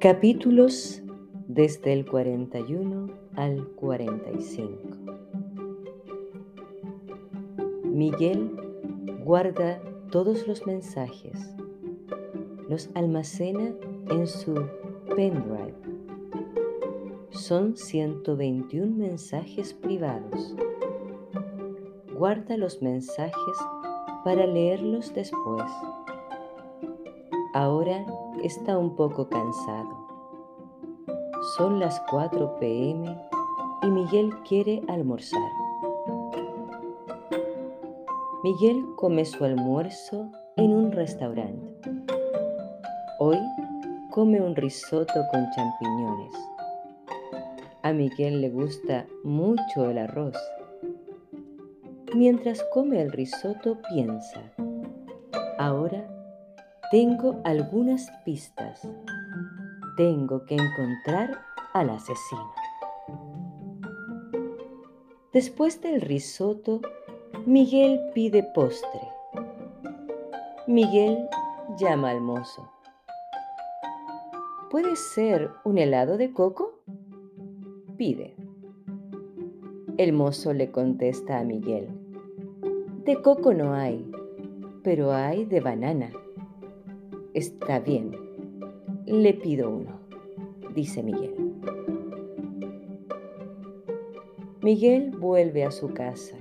Capítulos desde el 41 al 45. Miguel guarda todos los mensajes, los almacena en su pendrive. Son 121 mensajes privados. Guarda los mensajes para leerlos después. Ahora está un poco cansado. Son las 4 pm y Miguel quiere almorzar. Miguel come su almuerzo en un restaurante. Hoy come un risotto con champiñones. A Miguel le gusta mucho el arroz. Mientras come el risotto piensa, ahora tengo algunas pistas. Tengo que encontrar al asesino. Después del risotto, Miguel pide postre. Miguel llama al mozo. ¿Puede ser un helado de coco? Pide. El mozo le contesta a Miguel. De coco no hay, pero hay de banana. Está bien, le pido uno, dice Miguel. Miguel vuelve a su casa.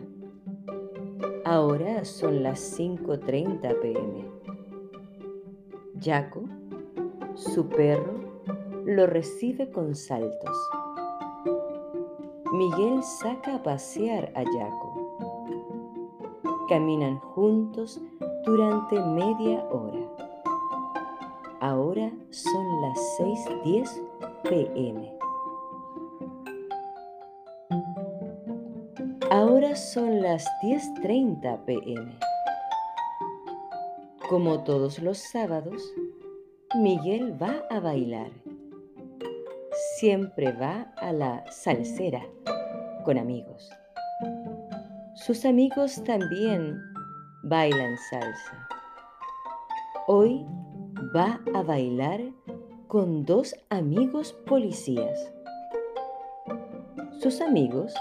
Ahora son las 5.30 pm. Jaco, su perro, lo recibe con saltos. Miguel saca a pasear a Jaco. Caminan juntos durante media hora. Ahora son las 6.10 pm. Ahora son las 10.30 pm. Como todos los sábados, Miguel va a bailar. Siempre va a la salsera con amigos. Sus amigos también bailan salsa. Hoy va a bailar con dos amigos policías. Sus amigos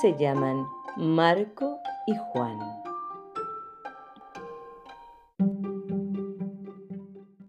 se llaman Marco y Juan.